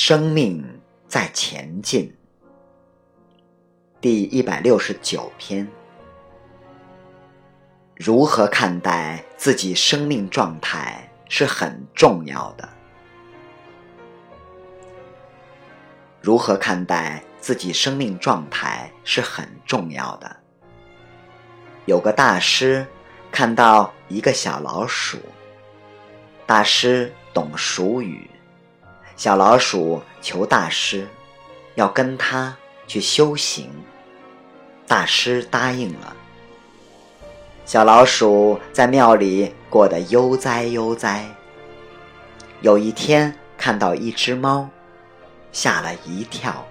生命在前进，第一百六十九篇。如何看待自己生命状态是很重要的。如何看待自己生命状态是很重要的。有个大师看到一个小老鼠，大师懂鼠语。小老鼠求大师，要跟他去修行。大师答应了。小老鼠在庙里过得悠哉悠哉。有一天看到一只猫，吓了一跳，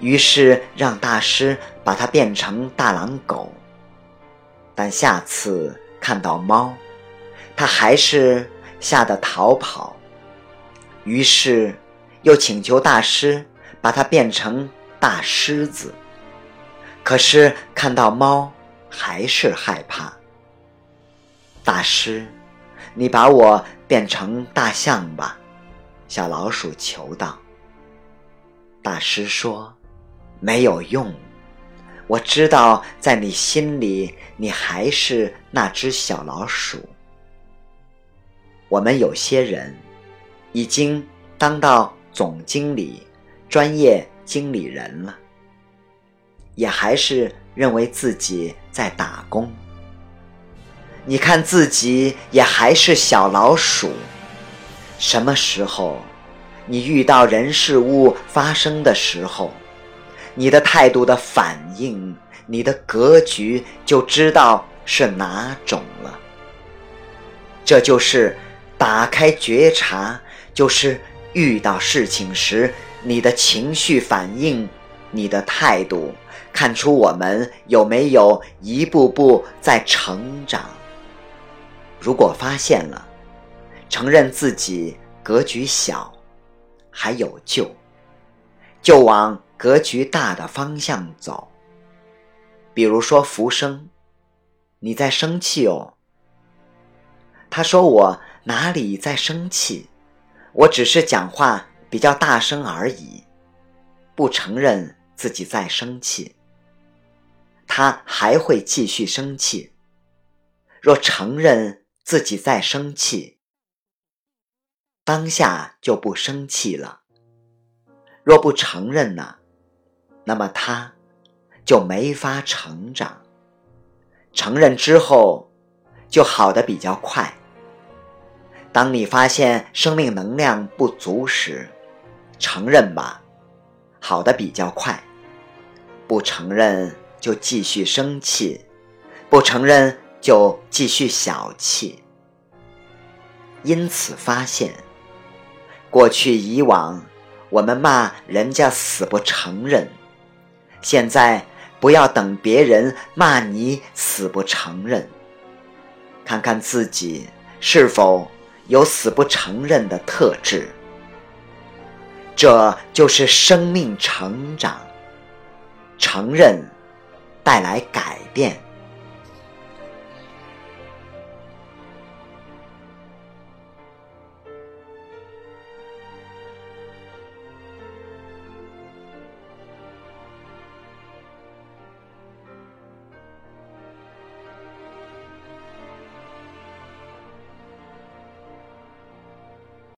于是让大师把它变成大狼狗。但下次看到猫，它还是吓得逃跑。于是，又请求大师把它变成大狮子。可是看到猫，还是害怕。大师，你把我变成大象吧，小老鼠求道。大师说：“没有用，我知道在你心里，你还是那只小老鼠。”我们有些人。已经当到总经理、专业经理人了，也还是认为自己在打工。你看自己也还是小老鼠。什么时候你遇到人事物发生的时候，你的态度的反应，你的格局就知道是哪种了。这就是打开觉察。就是遇到事情时，你的情绪反应、你的态度，看出我们有没有一步步在成长。如果发现了，承认自己格局小，还有救，就往格局大的方向走。比如说浮生，你在生气哦。他说我哪里在生气？我只是讲话比较大声而已，不承认自己在生气。他还会继续生气。若承认自己在生气，当下就不生气了。若不承认呢，那么他就没法成长。承认之后，就好的比较快。当你发现生命能量不足时，承认吧，好的比较快；不承认就继续生气，不承认就继续小气。因此发现，过去以往我们骂人家死不承认，现在不要等别人骂你死不承认，看看自己是否。有死不承认的特质，这就是生命成长。承认带来改变。